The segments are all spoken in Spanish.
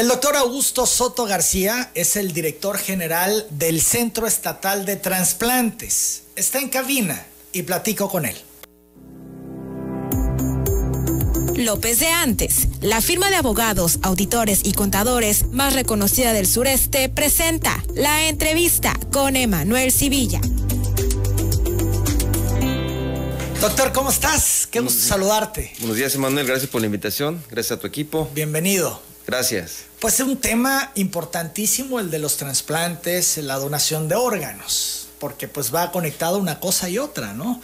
El doctor Augusto Soto García es el director general del Centro Estatal de Transplantes. Está en cabina y platico con él. López de Antes, la firma de abogados, auditores y contadores más reconocida del sureste, presenta la entrevista con Emanuel Civilla. Doctor, ¿cómo estás? Qué gusto saludarte. Buenos días, Emanuel. Gracias por la invitación. Gracias a tu equipo. Bienvenido. Gracias. Pues es un tema importantísimo el de los trasplantes, la donación de órganos, porque pues va conectado una cosa y otra, ¿no?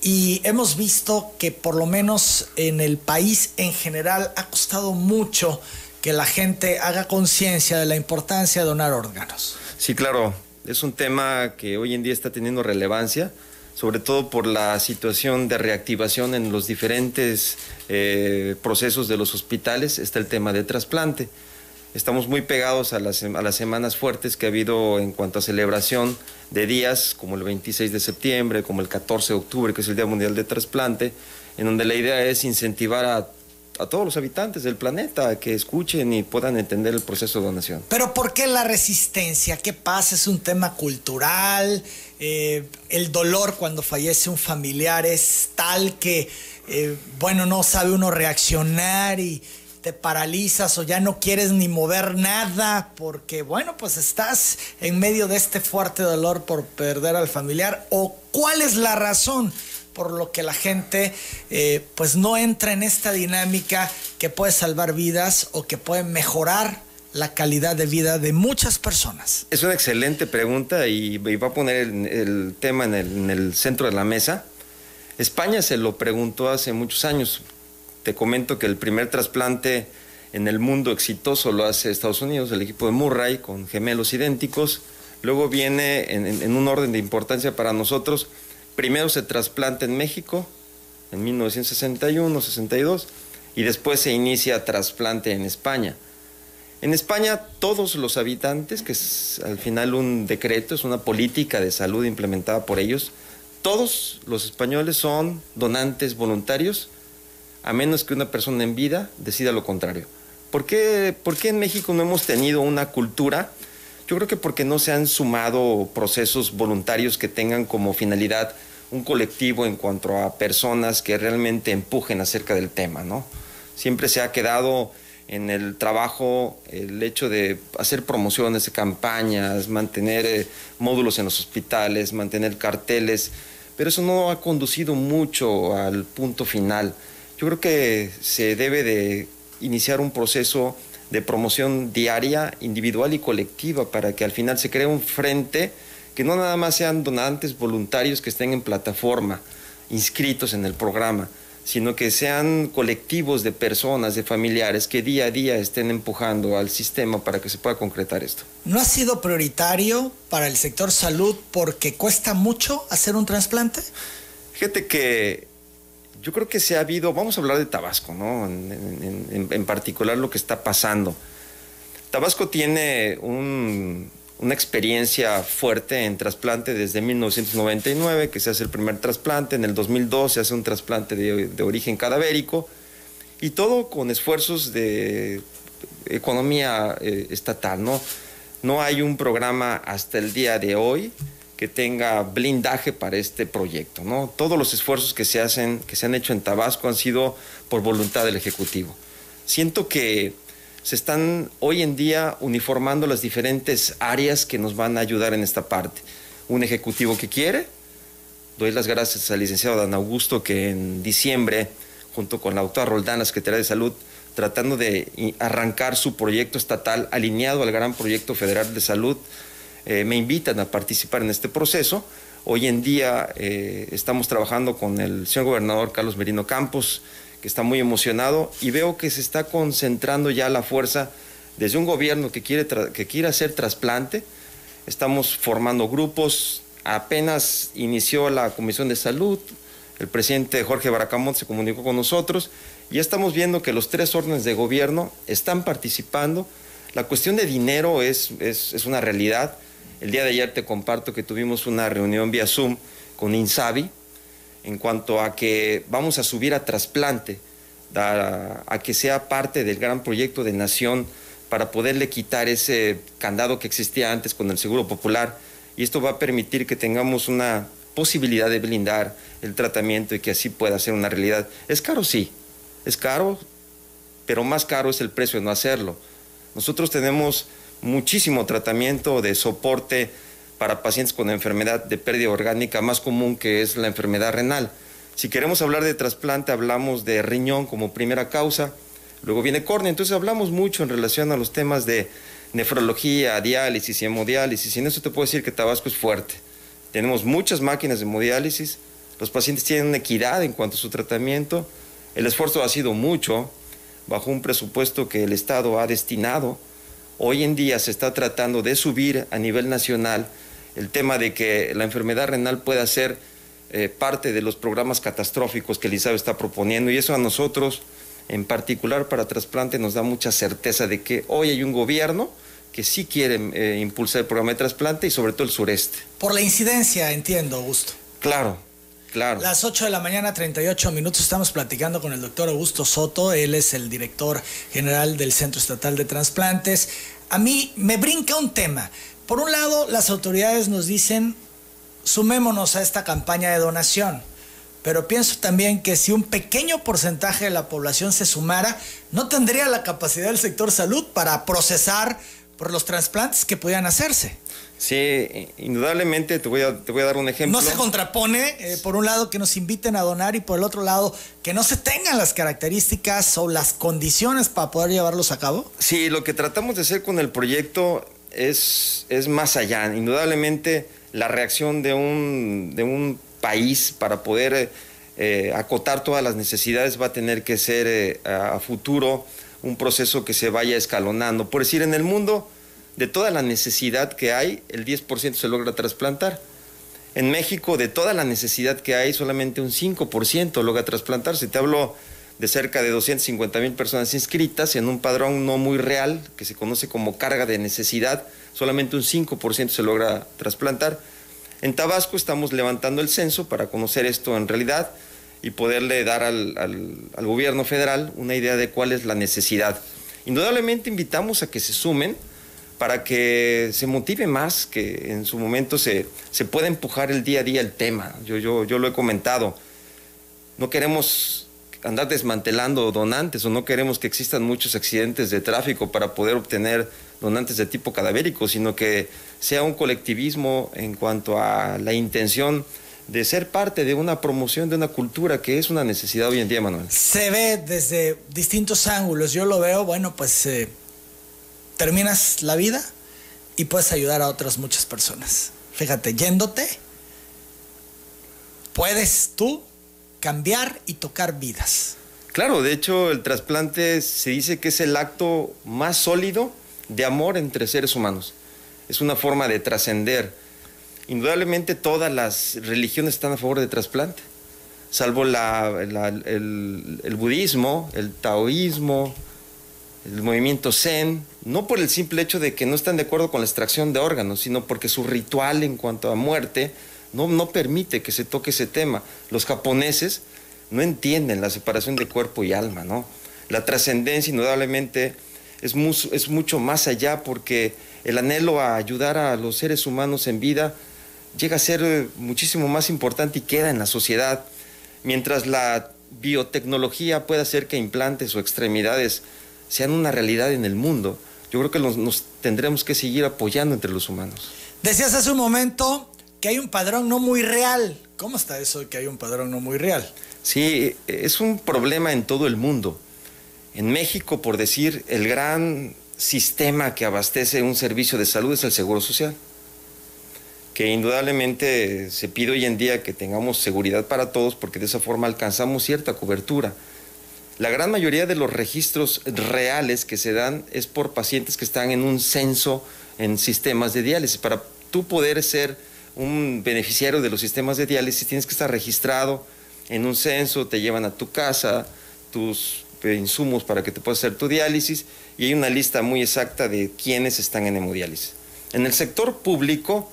Y hemos visto que por lo menos en el país en general ha costado mucho que la gente haga conciencia de la importancia de donar órganos. Sí, claro. Es un tema que hoy en día está teniendo relevancia sobre todo por la situación de reactivación en los diferentes eh, procesos de los hospitales, está el tema de trasplante. Estamos muy pegados a las, a las semanas fuertes que ha habido en cuanto a celebración de días, como el 26 de septiembre, como el 14 de octubre, que es el Día Mundial de Trasplante, en donde la idea es incentivar a a todos los habitantes del planeta que escuchen y puedan entender el proceso de donación. Pero ¿por qué la resistencia? ¿Qué pasa? ¿Es un tema cultural? Eh, ¿El dolor cuando fallece un familiar es tal que, eh, bueno, no sabe uno reaccionar y te paralizas o ya no quieres ni mover nada porque, bueno, pues estás en medio de este fuerte dolor por perder al familiar? ¿O cuál es la razón? por lo que la gente eh, pues no entra en esta dinámica que puede salvar vidas o que puede mejorar la calidad de vida de muchas personas? Es una excelente pregunta y, va a poner el, tema en el, centro de la mesa. España se lo preguntó hace muchos años. Te comento que el primer trasplante en el mundo exitoso lo hace Estados Unidos, el equipo de Murray, con gemelos idénticos. Luego viene en, un orden de importancia para nosotros primero se trasplanta en México en 1961, 62 y después se inicia trasplante en España. En España todos los habitantes, que es al final un decreto, es una política de salud implementada por ellos, todos los españoles son donantes voluntarios, a menos que una persona en vida decida lo contrario. ¿Por qué, ¿Por qué en México no hemos tenido una cultura? Yo creo que porque no se han sumado procesos voluntarios que tengan como finalidad un colectivo en cuanto a personas que realmente empujen acerca del tema, ¿no? Siempre se ha quedado en el trabajo el hecho de hacer promociones, campañas, mantener eh, módulos en los hospitales, mantener carteles, pero eso no ha conducido mucho al punto final. Yo creo que se debe de iniciar un proceso de promoción diaria, individual y colectiva para que al final se cree un frente que no nada más sean donantes voluntarios que estén en plataforma, inscritos en el programa, sino que sean colectivos de personas, de familiares que día a día estén empujando al sistema para que se pueda concretar esto. ¿No ha sido prioritario para el sector salud porque cuesta mucho hacer un trasplante? Fíjate que yo creo que se ha habido, vamos a hablar de Tabasco, ¿no? En, particular lo que está pasando. Tabasco tiene una experiencia fuerte en trasplante desde 1999, que se hace el primer trasplante, en el 2002 se hace un trasplante de, origen cadavérico, y todo con esfuerzos de economía eh, estatal, ¿no? No hay un programa hasta el día de hoy que tenga blindaje para este proyecto. ¿no? Todos los esfuerzos que se, hacen, que se han hecho en Tabasco han sido por voluntad del Ejecutivo. Siento que se están hoy en día uniformando las diferentes áreas que nos van a ayudar en esta parte. Un Ejecutivo que quiere, doy las gracias al licenciado Dan Augusto que en diciembre, junto con la doctora Roldán, la Secretaría de Salud, tratando de arrancar su proyecto estatal alineado al gran proyecto federal de salud, eh, me invitan a participar en este proceso. Hoy en día eh, estamos trabajando con el señor gobernador Carlos Merino Campos, que está muy emocionado y veo que se está concentrando ya la fuerza desde un gobierno que quiere, que quiere hacer trasplante. Estamos formando grupos, apenas inició la Comisión de Salud, el presidente Jorge Baracamont se comunicó con nosotros y estamos viendo que los tres órdenes de gobierno están participando. La cuestión de dinero es, es, es una realidad. El día de ayer te comparto que tuvimos una reunión vía Zoom con Insabi en cuanto a que vamos a subir a trasplante, a, que sea parte del gran proyecto de nación para poderle quitar ese candado que existía antes con el Seguro Popular y esto va a permitir que tengamos una posibilidad de blindar el tratamiento y que así pueda ser una realidad. ¿Es caro? Sí, es caro, pero más caro es el precio de no hacerlo. Nosotros tenemos muchísimo tratamiento de soporte para pacientes con enfermedad de pérdida orgánica más común que es la enfermedad renal. Si queremos hablar de trasplante, hablamos de riñón como primera causa, luego viene córnea, entonces hablamos mucho en relación a los temas de nefrología, diálisis y hemodiálisis, y en eso te puedo decir que Tabasco es fuerte. Tenemos muchas máquinas de hemodiálisis, los pacientes tienen una equidad en cuanto a su tratamiento, el esfuerzo ha sido mucho, bajo un presupuesto que el Estado ha destinado. Hoy en día se está tratando de subir a nivel nacional el tema de que la enfermedad renal pueda ser eh, parte de los programas catastróficos que el ISAB está proponiendo y eso a nosotros, en particular para trasplante, nos da mucha certeza de que hoy hay un gobierno que sí quiere eh, impulsar el programa de trasplante y sobre todo el sureste. Por la incidencia, entiendo, Augusto. Claro, Claro. Las 8 de la mañana, 38 minutos, estamos platicando con el doctor Augusto Soto, él es el director general del Centro Estatal de Transplantes. A mí me brinca un tema. Por un lado, las autoridades nos dicen, sumémonos a esta campaña de donación, pero pienso también que si un pequeño porcentaje de la población se sumara, no tendría la capacidad del sector salud para procesar por los trasplantes que pudieran hacerse. Sí, indudablemente te voy a, te voy a dar un ejemplo. No se contrapone, eh, por un lado, que nos inviten a donar y por el otro lado, que no se tengan las características o las condiciones para poder llevarlos a cabo. Sí, lo que tratamos de hacer con el proyecto es, es más allá. Indudablemente, la reacción de un, de un país para poder eh, acotar todas las necesidades va a tener que ser eh, a futuro un proceso que se vaya escalonando. Por decir, en el mundo de toda la necesidad que hay, el 10% se logra trasplantar. En México, de toda la necesidad que hay, solamente un 5% logra trasplantarse. Te hablo de cerca de 250 mil personas inscritas en un padrón no muy real, que se conoce como carga de necesidad, solamente un 5% se logra trasplantar. En Tabasco estamos levantando el censo para conocer esto en realidad y poderle dar al, al gobierno federal una idea de cuál es la necesidad. Indudablemente invitamos a que se sumen, para que se motive más, que en su momento se, se pueda empujar el día a día el tema. Yo, yo, yo lo he comentado. No queremos andar desmantelando donantes o no queremos que existan muchos accidentes de tráfico para poder obtener donantes de tipo cadavérico, sino que sea un colectivismo en cuanto a la intención de ser parte de una promoción de una cultura que es una necesidad hoy en día, Manuel. Se ve desde distintos ángulos. Yo lo veo, bueno, pues eh, terminas la vida y puedes ayudar a otras muchas personas. Fíjate, yéndote, puedes tú cambiar y tocar vidas. Claro, de hecho el trasplante se dice que es el acto más sólido de amor entre seres humanos. Es una forma de trascender. Indudablemente todas las religiones están a favor del trasplante, salvo el, el budismo, el taoísmo, el movimiento Zen, no por el simple hecho de que no están de acuerdo con la extracción de órganos, sino porque su ritual en cuanto a muerte no, no permite que se toque ese tema. Los japoneses no entienden la separación de cuerpo y alma, ¿no? La trascendencia indudablemente es, es mucho más allá porque el anhelo a ayudar a los seres humanos en vida llega a ser eh, muchísimo más importante y queda en la sociedad, mientras la biotecnología puede hacer que implantes o extremidades sean una realidad en el mundo, yo creo que nos, tendremos que seguir apoyando entre los humanos. Decías hace un momento que hay un padrón no muy real. ¿Cómo está eso de que hay un padrón no muy real? Sí, es un problema en todo el mundo. En México, por decir, el gran sistema que abastece un servicio de salud es el Seguro Social, que indudablemente se pide hoy en día que tengamos seguridad para todos porque de esa forma alcanzamos cierta cobertura. La gran mayoría de los registros reales que se dan es por pacientes que están en un censo en sistemas de diálisis. Para tú poder ser un beneficiario de los sistemas de diálisis tienes que estar registrado en un censo, te llevan a tu casa tus insumos para que te puedas hacer tu diálisis y hay una lista muy exacta de quiénes están en hemodiálisis. En el sector público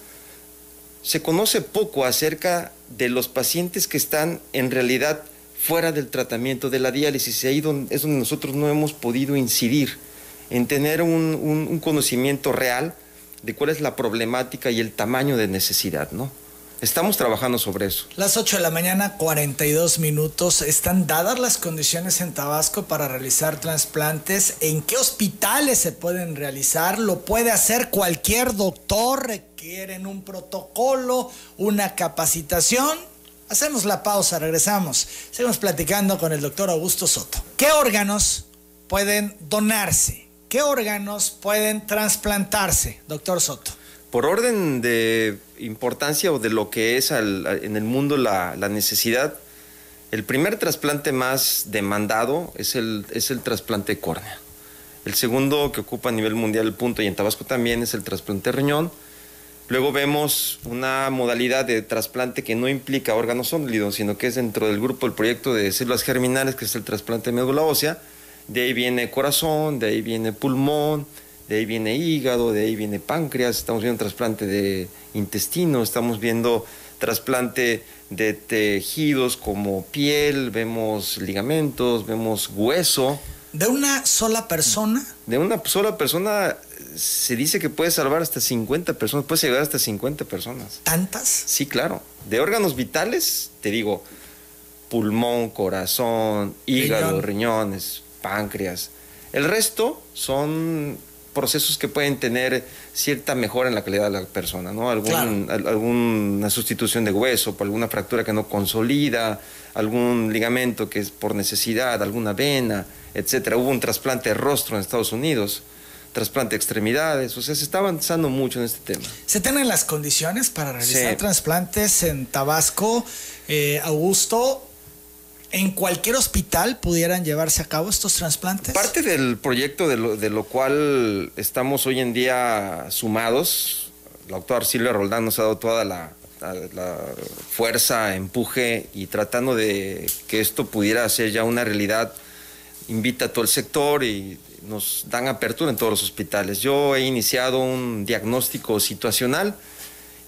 se conoce poco acerca de los pacientes que están en realidad fuera del tratamiento de la diálisis. Y ahí es donde nosotros no hemos podido incidir en tener un, conocimiento real de cuál es la problemática y el tamaño de necesidad, ¿no? Estamos trabajando sobre eso. Las 8 de la mañana, 42 minutos. ¿Están dadas las condiciones en Tabasco para realizar trasplantes? ¿En qué hospitales se pueden realizar? ¿Lo puede hacer cualquier doctor? ¿Requieren un protocolo, una capacitación? Hacemos la pausa, regresamos. Seguimos platicando con el doctor Augusto Soto. ¿Qué órganos pueden donarse? ¿Qué órganos pueden trasplantarse, doctor Soto? Por orden de importancia o de lo que es en el mundo la, necesidad, el primer trasplante más demandado es el, es el trasplante córnea. El segundo que ocupa a nivel mundial el punto y en Tabasco también es el trasplante de riñón. Luego vemos una modalidad de trasplante que no implica órganos sólidos, sino que es dentro del grupo del proyecto de células germinales, que es el trasplante de médula ósea. De ahí viene corazón, de ahí viene pulmón, de ahí viene hígado, de ahí viene páncreas, estamos viendo trasplante de intestino, estamos viendo trasplante de tejidos como piel, vemos ligamentos, vemos hueso. ¿De una sola persona? De una sola persona se dice que puede salvar hasta 50 personas, puede llegar hasta 50 personas. ¿Tantas? Sí, claro. De órganos vitales, te digo, pulmón, corazón, hígado, riñones, páncreas. El resto son procesos que pueden tener cierta mejora en la calidad de la persona, ¿no? Algún, alguna sustitución de hueso, por alguna fractura que no consolida, algún ligamento que es por necesidad, alguna vena, etcétera. Hubo un trasplante de rostro en Estados Unidos, trasplante de extremidades, o sea, se está avanzando mucho en este tema. ¿Se tienen las condiciones para realizar trasplantes en Tabasco, eh, Augusto? ¿En cualquier hospital pudieran llevarse a cabo estos trasplantes? Parte del proyecto de lo, cual estamos hoy en día sumados, la doctora Silvia Roldán nos ha dado toda la, fuerza, empuje y tratando de que esto pudiera ser ya una realidad, invita a todo el sector y nos dan apertura en todos los hospitales. Yo he iniciado un diagnóstico situacional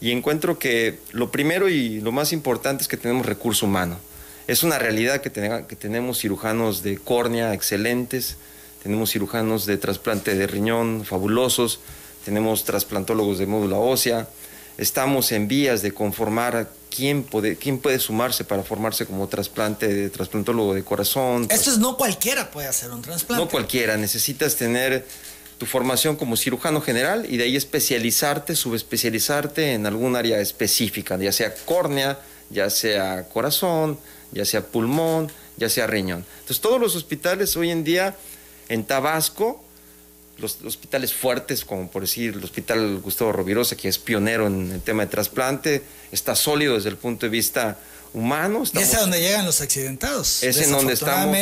y encuentro que lo primero y lo más importante es que tenemos recurso humano es una realidad que, que tenemos cirujanos de córnea excelentes, tenemos cirujanos de trasplante de riñón fabulosos, tenemos trasplantólogos de módula ósea, estamos en vías de conformar a quién puede, quién puede sumarse para formarse como trasplante de trasplantólogo de corazón. Esto es no cualquiera puede hacer un trasplante. No cualquiera, necesitas tener tu formación como cirujano general y de ahí especializarte, subespecializarte en algún área específica, ya sea córnea, ya sea corazón, ya sea pulmón, ya sea riñón. Entonces todos los hospitales hoy en día en Tabasco, los, hospitales fuertes, como por decir el Hospital Gustavo Rovirosa, que es pionero en el tema de trasplante, está sólido desde el punto de vista humano. y es a donde llegan los accidentados. Es en donde estamos.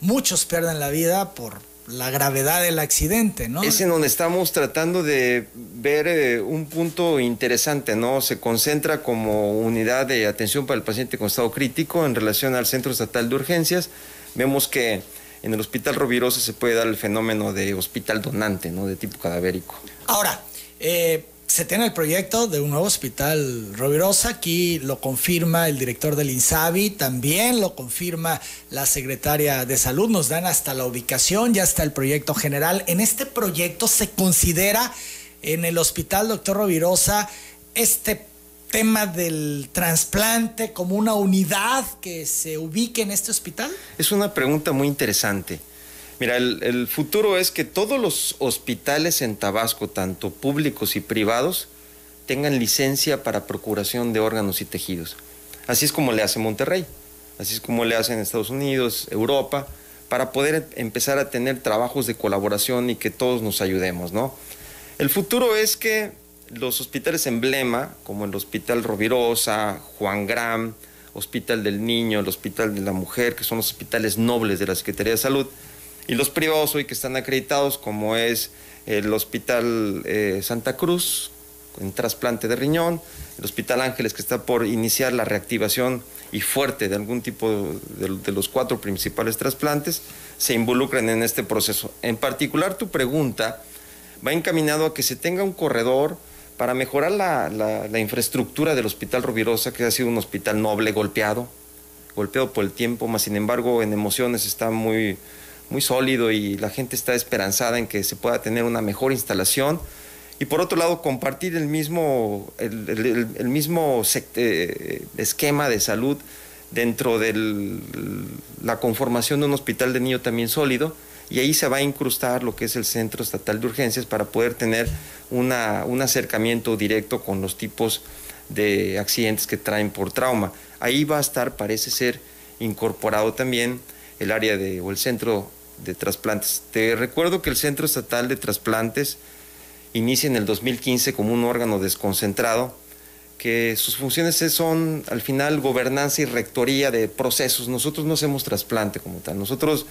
muchos pierden la vida por la gravedad del accidente, ¿no? Es en donde estamos tratando de ver eh, un punto interesante, ¿no? Se concentra como unidad de atención para el paciente con estado crítico en relación al Centro Estatal de Urgencias. Vemos que en el Hospital Rovirosa se puede dar el fenómeno de hospital donante, ¿no? De tipo cadavérico. Ahora, eh, se tiene el proyecto de un nuevo hospital Rovirosa, aquí lo confirma el director del INSABI, también lo confirma la secretaria de Salud, nos dan hasta la ubicación, ya está el proyecto general. En este proyecto se considera en el hospital doctor Rovirosa este tema del trasplante como una unidad que se ubique en este hospital? Es una pregunta muy interesante. Mira, el, futuro es que todos los hospitales en Tabasco, tanto públicos y privados, tengan licencia para procuración de órganos y tejidos. Así es como le hace Monterrey, así es como le hacen Estados Unidos, Europa, para poder empezar a tener trabajos de colaboración y que todos nos ayudemos, ¿no? El futuro es que los hospitales emblema, como el Hospital Rovirosa, Juan Gram, Hospital del Niño, el Hospital de la Mujer, que son los hospitales nobles de la Secretaría de Salud, y los privados hoy que están acreditados, como es el Hospital eh, Santa Cruz, en trasplante de riñón, el Hospital Ángeles, que está por iniciar la reactivación y fuerte de algún tipo de, los cuatro principales trasplantes, se involucran en este proceso. En particular, tu pregunta va encaminado a que se tenga un corredor para mejorar la, infraestructura del Hospital Rovirosa, que ha sido un hospital noble, golpeado, golpeado por el tiempo, más sin embargo en emociones está muy sólido y la gente está esperanzada en que se pueda tener una mejor instalación. Y por otro lado, compartir el mismo, el, mismo eh, esquema de salud dentro de la conformación de un hospital de niño también sólido y ahí se va a incrustar lo que es el Centro Estatal de Urgencias para poder tener una, un acercamiento directo con los tipos de accidentes que traen por trauma. Ahí va a estar, parece ser, incorporado también el área de, o el centro de trasplantes. Te recuerdo que el Centro Estatal de Trasplantes inicia en el 2015 como un órgano desconcentrado, que sus funciones son al final gobernanza y rectoría de procesos. Nosotros no hacemos trasplante como tal, nosotros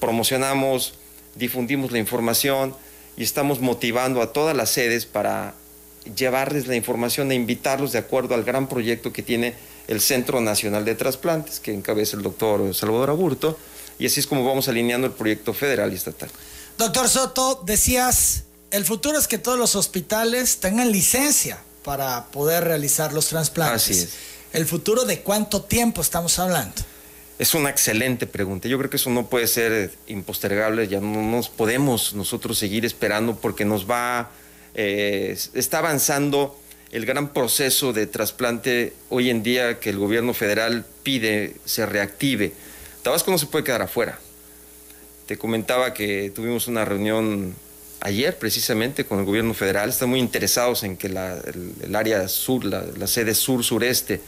promocionamos, difundimos la información y estamos motivando a todas las sedes para llevarles la información e invitarlos de acuerdo al gran proyecto que tiene el Centro Nacional de Trasplantes, que encabeza el doctor Salvador Aburto, y así es como vamos alineando el proyecto federal y estatal. Doctor Soto, decías, el futuro es que todos los hospitales tengan licencia para poder realizar los trasplantes. Así es. ¿El futuro de cuánto tiempo estamos hablando? Es una excelente pregunta. Yo creo que eso no puede ser impostergable. Ya no nos podemos nosotros seguir esperando porque nos va, eh, está avanzando el gran proceso de trasplante hoy en día que el gobierno federal pide se reactive. Tabasco no se puede quedar afuera. Te comentaba que tuvimos una reunión ayer precisamente con el gobierno federal. Están muy interesados en que el, área sur, la, la sede sur-sureste,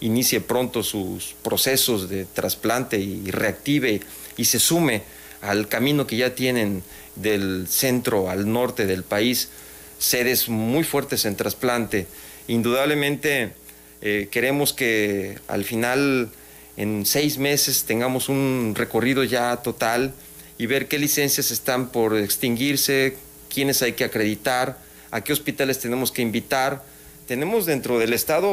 inicie pronto sus procesos de trasplante y reactive y se sume al camino que ya tienen del centro al norte del país, sedes muy fuertes en trasplante. Indudablemente eh, queremos que al final, en seis meses, tengamos un recorrido ya total y ver qué licencias están por extinguirse, quiénes hay que acreditar, a qué hospitales tenemos que invitar tenemos dentro del Estado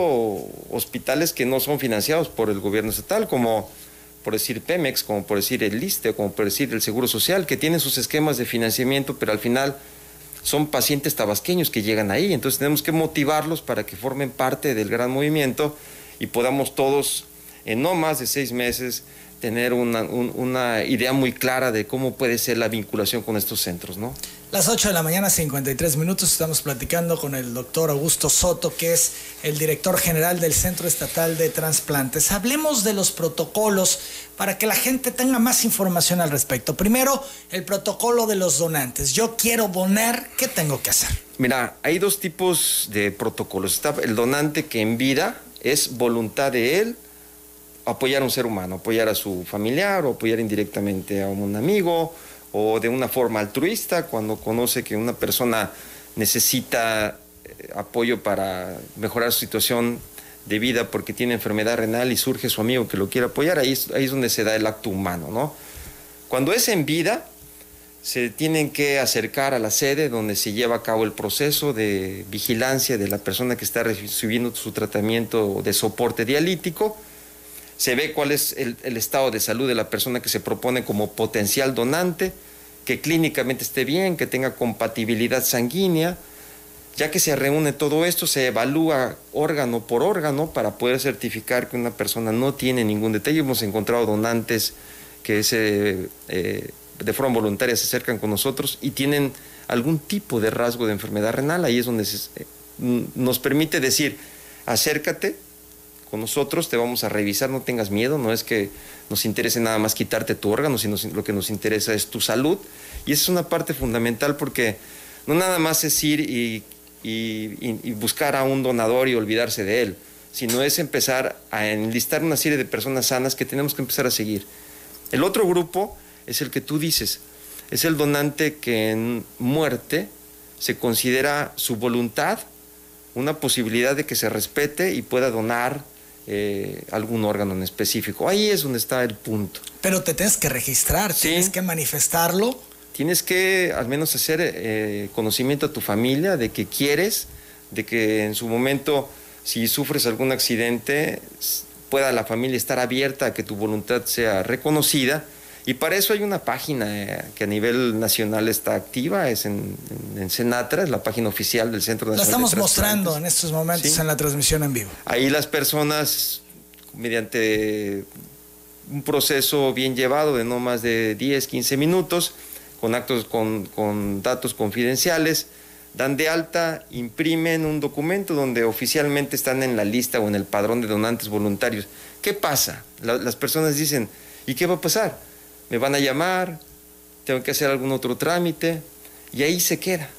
hospitales que no son financiados por el gobierno estatal, como por decir Pemex, como por decir el LISTE, como por decir el Seguro Social, que tienen sus esquemas de financiamiento, pero al final son pacientes tabasqueños que llegan ahí. Entonces tenemos que motivarlos para que formen parte del gran movimiento y podamos todos, en no más de seis meses, tener una, una idea muy clara de cómo puede ser la vinculación con estos centros, ¿no? Las 8 de la mañana, 53 minutos, estamos platicando con el doctor Augusto Soto, que es el director general del Centro Estatal de Transplantes. Hablemos de los protocolos para que la gente tenga más información al respecto. Primero, el protocolo de los donantes. Yo quiero donar, ¿qué tengo que hacer? Mira, hay dos tipos de protocolos. Está el donante que en vida es voluntad de él apoyar a un ser humano, apoyar a su familiar o apoyar indirectamente a un amigo o de una forma altruista cuando conoce que una persona necesita eh, apoyo para mejorar su situación de vida porque tiene enfermedad renal y surge su amigo que lo quiere apoyar, ahí es, ahí es donde se da el acto humano, ¿no? Cuando es en vida, se tienen que acercar a la sede donde se lleva a cabo el proceso de vigilancia de la persona que está recibiendo su tratamiento de soporte dialítico, se ve cuál es el, estado de salud de la persona que se propone como potencial donante, que clínicamente esté bien, que tenga compatibilidad sanguínea. Ya que se reúne todo esto, se evalúa órgano por órgano para poder certificar que una persona no tiene ningún detalle. Hemos encontrado donantes que se, eh, de forma voluntaria se acercan con nosotros y tienen algún tipo de rasgo de enfermedad renal. Ahí es donde eh, nos permite decir, acércate, con nosotros, te vamos a revisar, no tengas miedo, no es que nos interese nada más quitarte tu órgano, sino lo que nos interesa es tu salud. Y esa es una parte fundamental porque no nada más es ir y, buscar a un donador y olvidarse de él, sino es empezar a enlistar una serie de personas sanas que tenemos que empezar a seguir. El otro grupo es el que tú dices, es el donante que en muerte se considera su voluntad una posibilidad de que se respete y pueda donar eh, algún órgano en específico. Ahí es donde está el punto. Pero te tienes que registrar, tienes que manifestarlo. Tienes que al menos hacer eh, conocimiento a tu familia de que quieres, de que en su momento, si sufres algún accidente, pueda la familia estar abierta a que tu voluntad sea reconocida y para eso hay una página eh, que a nivel nacional está activa, es en, en, Senatra, es la página oficial del Centro Nacional. La estamos mostrando en estos momentos en la transmisión en vivo. Ahí las personas, mediante un proceso bien llevado de no más de 10, 15 minutos, con actos con, datos confidenciales, dan de alta, imprimen un documento donde oficialmente están en la lista o en el padrón de donantes voluntarios. ¿Qué pasa? las personas dicen, ¿y qué va a pasar? ¿Me van a llamar? ¿Tengo que hacer algún otro trámite? Y ahí se queda.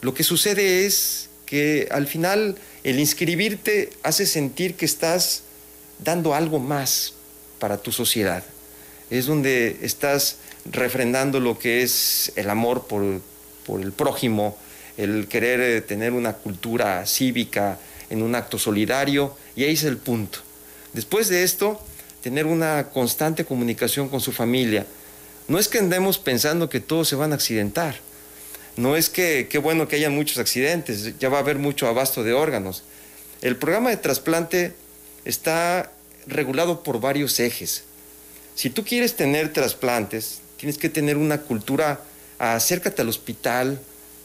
Lo que sucede es que al final el inscribirte hace sentir que estás dando algo más para tu sociedad. Es donde estás refrendando lo que es el amor por, el prójimo, el querer eh, tener una cultura cívica en un acto solidario, y ahí es el punto. Después de esto, tener una constante comunicación con su familia. No es que andemos pensando que todos se van a accidentar. No es que qué bueno que haya muchos accidentes, ya va a haber mucho abasto de órganos. El programa de trasplante está regulado por varios ejes. Si tú quieres tener trasplantes, tienes que tener una cultura, acércate al hospital,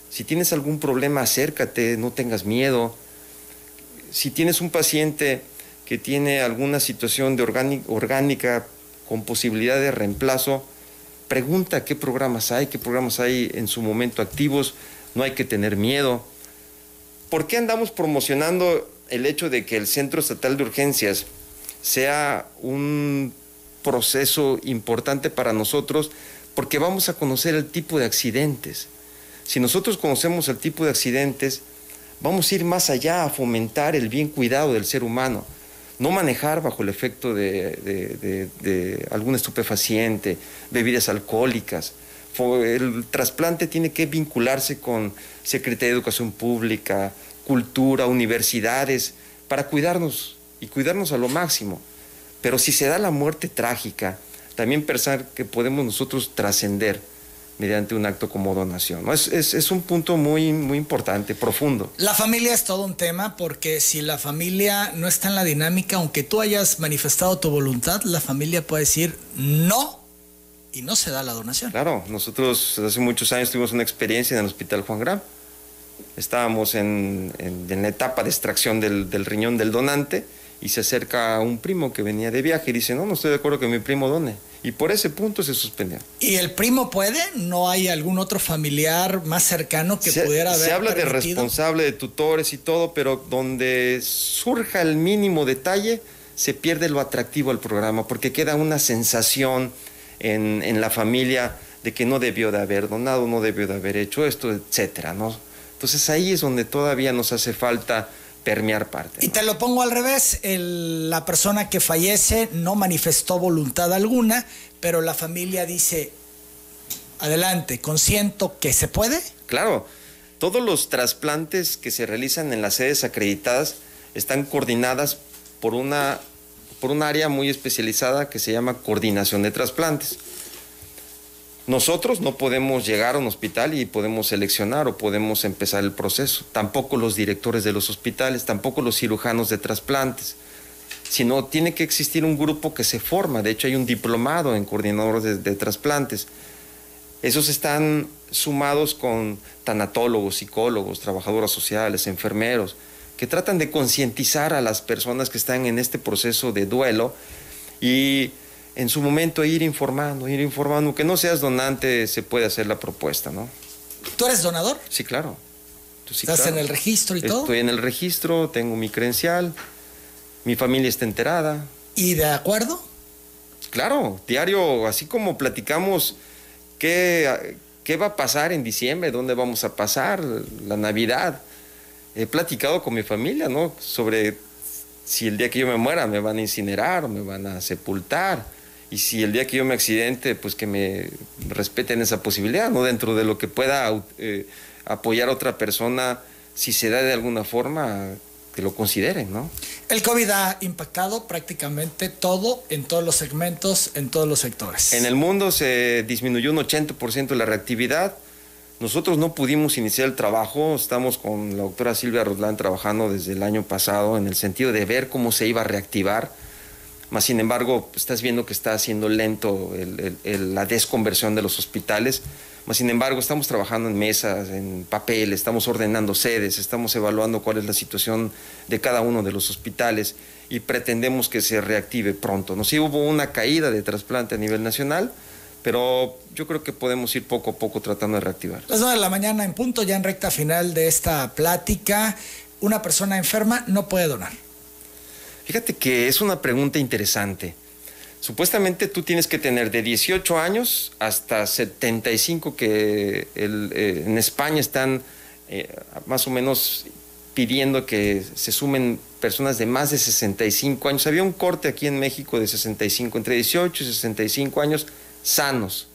si tienes algún problema, acércate, no tengas miedo. Si tienes un paciente que tiene alguna situación de orgánica con posibilidad de reemplazo, pregunta qué programas hay, qué programas hay en su momento activos, no hay que tener miedo. ¿Por qué andamos promocionando el hecho de que el Centro Estatal de Urgencias sea un proceso importante para nosotros? Porque vamos a conocer el tipo de accidentes. Si nosotros conocemos el tipo de accidentes, vamos a ir más allá a fomentar el bien cuidado del ser humano no manejar bajo el efecto de, algún estupefaciente, bebidas alcohólicas. El trasplante tiene que vincularse con Secretaría de Educación Pública, cultura, universidades, para cuidarnos y cuidarnos a lo máximo. Pero si se da la muerte trágica, también pensar que podemos nosotros trascender mediante un acto como donación. Es, es, un punto muy, muy importante, profundo. La familia es todo un tema porque si la familia no está en la dinámica, aunque tú hayas manifestado tu voluntad, la familia puede decir no y no se da la donación. Claro, nosotros hace muchos años tuvimos una experiencia en el Hospital Juan Gran. Estábamos en, en, la etapa de extracción del, del riñón del donante y se acerca a un primo que venía de viaje y dice, no, no estoy de acuerdo que mi primo done. Y por ese punto se suspendió. ¿Y el primo puede? ¿No hay algún otro familiar más cercano que pudiera haber Se habla de responsable, de tutores y todo, pero donde surja el mínimo detalle, se pierde lo atractivo al programa, porque queda una sensación en, en la familia de que no debió de haber donado, no debió de haber hecho esto, etcétera, ¿no? Entonces ahí es donde todavía nos hace falta permear parte. Y te lo pongo al revés, la persona que fallece no manifestó voluntad alguna, pero la familia dice, adelante, consiento que se puede. Claro, todos los trasplantes que se realizan en las sedes acreditadas están coordinadas por una por un área muy especializada que se llama coordinación de trasplantes. Nosotros no podemos llegar a un hospital y podemos seleccionar o podemos empezar el proceso. Tampoco los directores de los hospitales, tampoco los cirujanos de trasplantes. Sino tiene que existir un grupo que se forma. De hecho, hay un diplomado en coordinadores de, trasplantes. Esos están sumados con tanatólogos, psicólogos, trabajadoras sociales, enfermeros, que tratan de concientizar a las personas que están en este proceso de duelo y en su momento ir informando, ir informando, que no seas donante, se puede hacer la propuesta, ¿no? ¿Tú eres donador? Sí, claro. ¿Estás en el registro y todo? Estoy en el registro, tengo mi credencial, mi familia está enterada. ¿Y de acuerdo? Claro, diario, así como platicamos qué, qué va a pasar en diciembre, dónde vamos a pasar la Navidad. He platicado con mi familia, ¿no? Sobre si el día que yo me muera me van a incinerar o me van a sepultar y si el día que yo me accidente, pues que me respeten esa posibilidad, ¿no? Dentro de lo que pueda eh, apoyar a otra persona, si se da de alguna forma, que lo consideren, ¿no? El COVID ha impactado prácticamente todo en todos los segmentos, en todos los sectores. En el mundo se disminuyó un 80% la reactividad. Nosotros no pudimos iniciar el trabajo, estamos con la doctora Silvia Roslán trabajando desde el año pasado en el sentido de ver cómo se iba a reactivar más sin embargo, estás viendo que está haciendo lento la desconversión de los hospitales Sin embargo, estamos trabajando en mesas, en papel, estamos ordenando sedes, estamos evaluando cuál es la situación de cada uno de los hospitales y pretendemos que se reactive pronto. ¿no? Sí hubo una caída de trasplante a nivel nacional, pero yo creo que podemos ir poco a poco tratando de reactivar. Las 9 de la mañana en punto, ya en recta final de esta plática, una persona enferma no puede donar. Fíjate que es una pregunta interesante. Supuestamente tú tienes que tener de 18 años hasta 75 que eh, en España están eh, más o menos pidiendo que se sumen personas de más de 65 años. Había un corte aquí en México de 65, entre 18 y 65 años, sanos.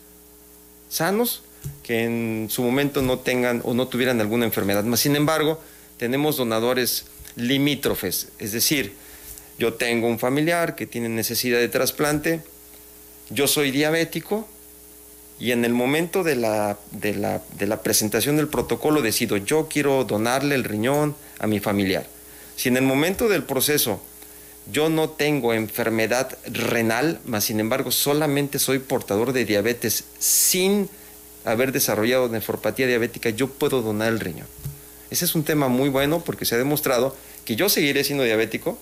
Sanos, que en su momento no tengan o no tuvieran alguna enfermedad. sin embargo, tenemos donadores limítrofes, es decir, yo tengo un familiar que tiene necesidad de trasplante, yo soy diabético y en el momento de la, de la, de la presentación del protocolo decido, yo quiero donarle el riñón a mi familiar. Si en el momento del proceso yo no tengo enfermedad renal, mas sin embargo solamente soy portador de diabetes sin haber desarrollado nefropatía diabética, yo puedo donar el riñón. Ese es un tema muy bueno porque se ha demostrado que yo seguiré siendo diabético,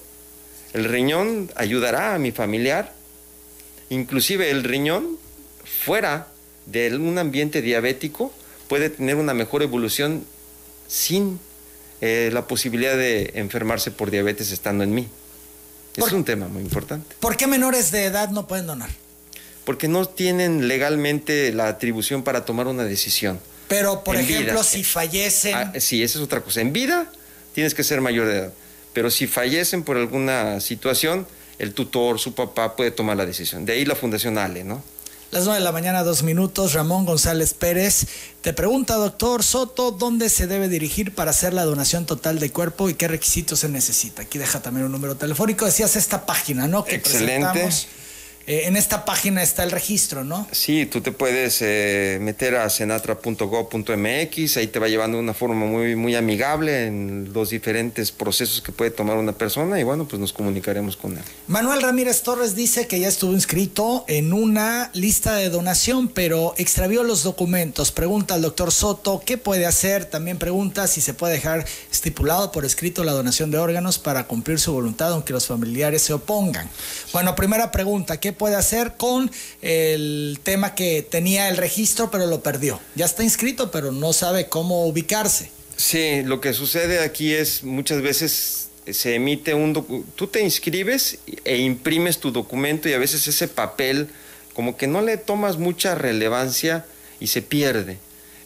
el riñón ayudará a mi familiar, inclusive el riñón fuera de un ambiente diabético puede tener una mejor evolución sin eh, la posibilidad de enfermarse por diabetes estando en mí. Es un tema muy importante. ¿Por qué menores de edad no pueden donar? Porque no tienen legalmente la atribución para tomar una decisión. Pero, por ejemplo, si fallecen... Ah, sí, esa es otra cosa. En vida tienes que ser mayor de edad pero si fallecen por alguna situación, el tutor, su papá puede tomar la decisión. De ahí la Fundación Ale, ¿no? Las 9 de la mañana, dos minutos. Ramón González Pérez te pregunta, doctor Soto, ¿dónde se debe dirigir para hacer la donación total de cuerpo y qué requisitos se necesita? Aquí deja también un número telefónico. Decías esta página, ¿no? Que Excelente. Eh, en esta página está el registro, ¿no? Sí, tú te puedes eh, meter a senatra.gov.mx, ahí te va llevando de una forma muy, muy amigable en los diferentes procesos que puede tomar una persona y bueno, pues nos comunicaremos con él. Manuel Ramírez Torres dice que ya estuvo inscrito en una lista de donación, pero extravió los documentos. Pregunta al doctor Soto qué puede hacer. También pregunta si se puede dejar estipulado por escrito la donación de órganos para cumplir su voluntad, aunque los familiares se opongan. Bueno, primera pregunta, ¿qué puede hacer con el tema que tenía el registro pero lo perdió. Ya está inscrito pero no sabe cómo ubicarse. Sí, lo que sucede aquí es muchas veces se emite un tú te inscribes e imprimes tu documento y a veces ese papel como que no le tomas mucha relevancia y se pierde.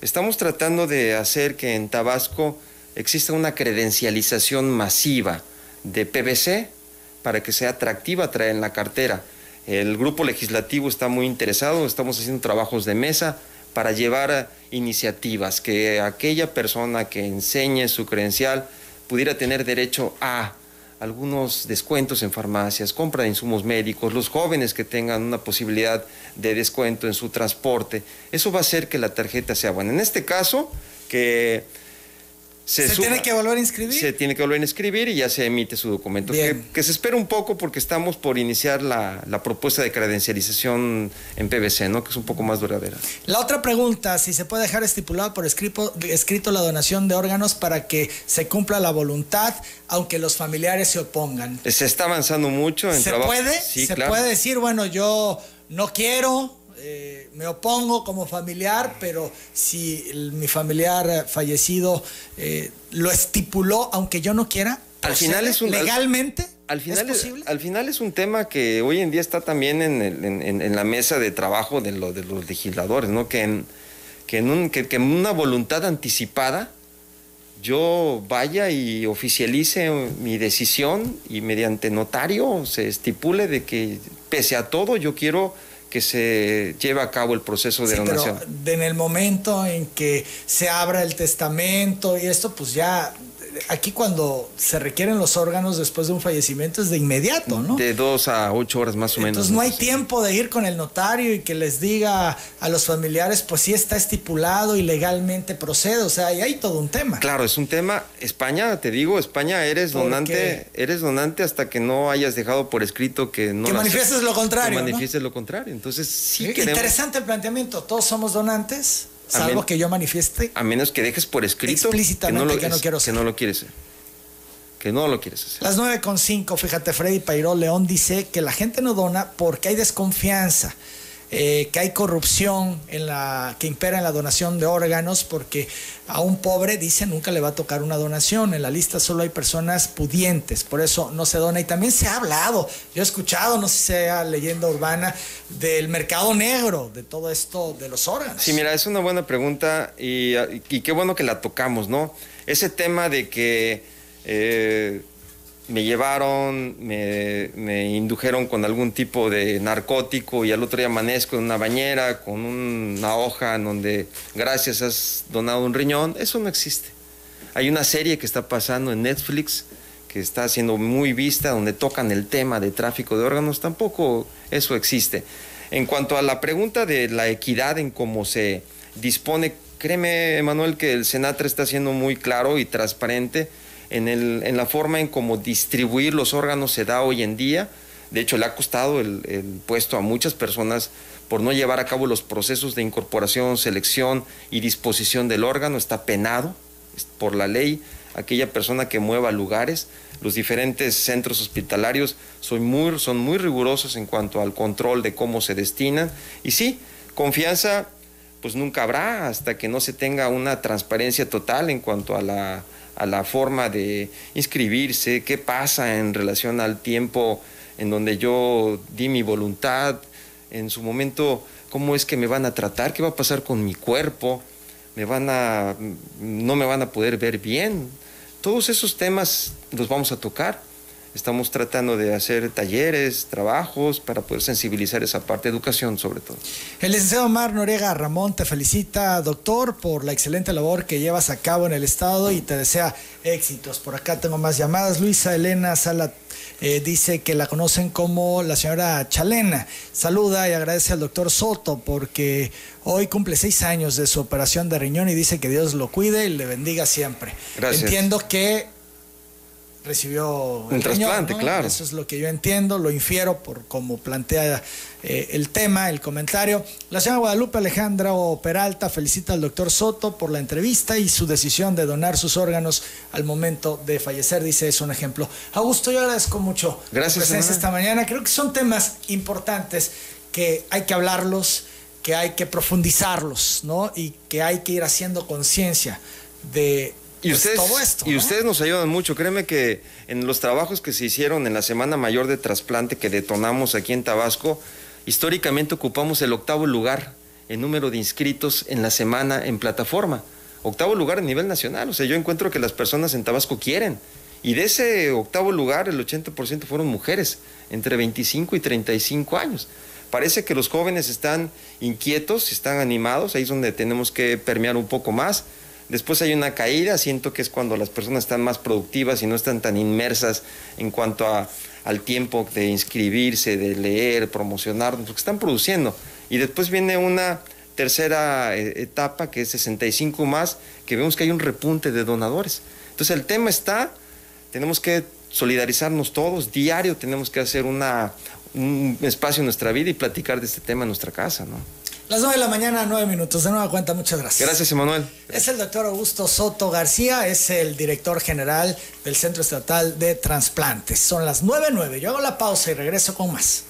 Estamos tratando de hacer que en Tabasco exista una credencialización masiva de PVC para que sea atractiva traer en la cartera. El grupo legislativo está muy interesado, estamos haciendo trabajos de mesa para llevar iniciativas, que aquella persona que enseñe su credencial pudiera tener derecho a algunos descuentos en farmacias, compra de insumos médicos, los jóvenes que tengan una posibilidad de descuento en su transporte. Eso va a hacer que la tarjeta sea buena. En este caso, que se, tiene que volver a inscribir. Se tiene que volver a inscribir y ya se emite su documento. Que, se espera un poco porque estamos por iniciar la, propuesta de credencialización en PVC, ¿no? que es un poco más duradera. La otra pregunta, si se puede dejar estipulado por escrito, escrito la donación de órganos para que se cumpla la voluntad, aunque los familiares se opongan. Se está avanzando mucho en ¿Se puede? ¿Se puede decir, bueno, yo no quiero, eh, me opongo como familiar, pero si mi familiar fallecido eh, lo estipuló, aunque yo no quiera, al final es un, legalmente. Al, final ¿es, posible? al final es un tema que hoy en día está también en, la mesa de trabajo de, de los legisladores, ¿no? Que en, que en, que en una voluntad anticipada yo vaya y oficialice mi decisión y mediante notario se estipule de que pese a todo yo quiero que se lleve a cabo el proceso de donación. Pero en el momento en que se abra el testamento y esto, pues ya aquí cuando se requieren los órganos después de un fallecimiento es de inmediato, ¿no? De dos a ocho horas más o menos. Entonces no hay tiempo de ir con el notario y que les diga a los familiares, pues sí está estipulado y legalmente procede, o sea, ahí hay todo un tema. Claro, es un tema. España, te digo, España eres donante, eres donante hasta que no hayas dejado por escrito que no. Que manifiestes lo contrario. Que manifiestes lo contrario. Entonces sí Interesante el planteamiento. Todos somos donantes salvo que yo manifieste. A menos que dejes por escrito explícitamente que no lo, que no quiero que no lo quieres hacer. Que no lo quieres hacer. Las 9.5, fíjate, Freddy Pairó León dice que la gente no dona porque hay desconfianza. Eh, que hay corrupción en la, que impera en la donación de órganos, porque a un pobre, dice, nunca le va a tocar una donación. En la lista solo hay personas pudientes, por eso no se dona. Y también se ha hablado, yo he escuchado, no sé si sea leyenda urbana, del mercado negro, de todo esto de los órganos. Sí, mira, es una buena pregunta y, qué bueno que la tocamos, ¿no? Ese tema de que... Eh, me llevaron, me, indujeron con algún tipo de narcótico y al otro día amanezco en una bañera con una hoja en donde gracias has donado un riñón, eso no existe. Hay una serie que está pasando en Netflix que está siendo muy vista, donde tocan el tema de tráfico de órganos, tampoco eso existe. En cuanto a la pregunta de la equidad en cómo se dispone, créeme, Emanuel, que el Senatra está siendo muy claro y transparente en, la forma en cómo distribuir los órganos se da hoy en día. De hecho, le ha costado el, puesto a muchas personas por no llevar a cabo los procesos de incorporación, selección y disposición del órgano. Está penado por la ley aquella persona que mueva lugares. Los diferentes centros hospitalarios son muy, son muy rigurosos en cuanto al control de cómo se destinan. Y sí, confianza pues nunca habrá hasta que no se tenga una transparencia total en cuanto a la a la forma de inscribirse, qué pasa en relación al tiempo en donde yo di mi voluntad, en su momento, cómo es que me van a tratar, qué va a pasar con mi cuerpo, me van a, no me van a poder ver bien. Todos esos temas los vamos a tocar Estamos tratando de hacer talleres, trabajos para poder sensibilizar esa parte, educación sobre todo. El licenciado Omar Noriega Ramón te felicita, doctor, por la excelente labor que llevas a cabo en el Estado y te desea éxitos. Por acá tengo más llamadas. Luisa Elena Sala eh, dice que la conocen como la señora Chalena. Saluda y agradece al doctor Soto porque hoy cumple seis años de su operación de riñón y dice que Dios lo cuide y le bendiga siempre. Gracias. Entiendo que recibió un trasplante, claro. Eso es lo que yo entiendo, lo infiero por cómo plantea eh, el tema, el comentario. La señora Guadalupe Alejandra Peralta felicita al doctor Soto por la entrevista y su decisión de donar sus órganos al momento de fallecer. Dice, es un ejemplo. Augusto, yo agradezco mucho Gracias, presencia esta mañana. Creo que son temas importantes que hay que hablarlos, que hay que profundizarlos, ¿no? Y que hay que ir haciendo conciencia de y pues ustedes, y ustedes nos ayudan mucho. Créeme que en los trabajos que se hicieron en la Semana Mayor de Trasplante que detonamos aquí en Tabasco, históricamente ocupamos el octavo lugar en número de inscritos en la semana en plataforma. Octavo lugar a nivel nacional. O sea, yo encuentro que las personas en Tabasco quieren. Y de ese octavo lugar, el 80% fueron mujeres, entre 25 y 35 años. Parece que los jóvenes están inquietos, están animados, ahí es donde tenemos que permear un poco más. Después hay una caída, siento que es cuando las personas están más productivas y no están tan inmersas en cuanto a, al tiempo de inscribirse, de leer, promocionar, porque están produciendo. Y después viene una tercera eh, etapa que es 65 más, que vemos que hay un repunte de donadores. Entonces el tema está, tenemos que solidarizarnos todos, diario tenemos que hacer una, un espacio en nuestra vida y platicar de este tema en nuestra casa, ¿no? Las 9 de la mañana, 9 minutos. De nueva cuenta, muchas gracias. Gracias, Emanuel. Es el doctor Augusto Soto García, es el director general del Centro Estatal de Transplantes. Son las 9.9. Yo hago la pausa y regreso con más.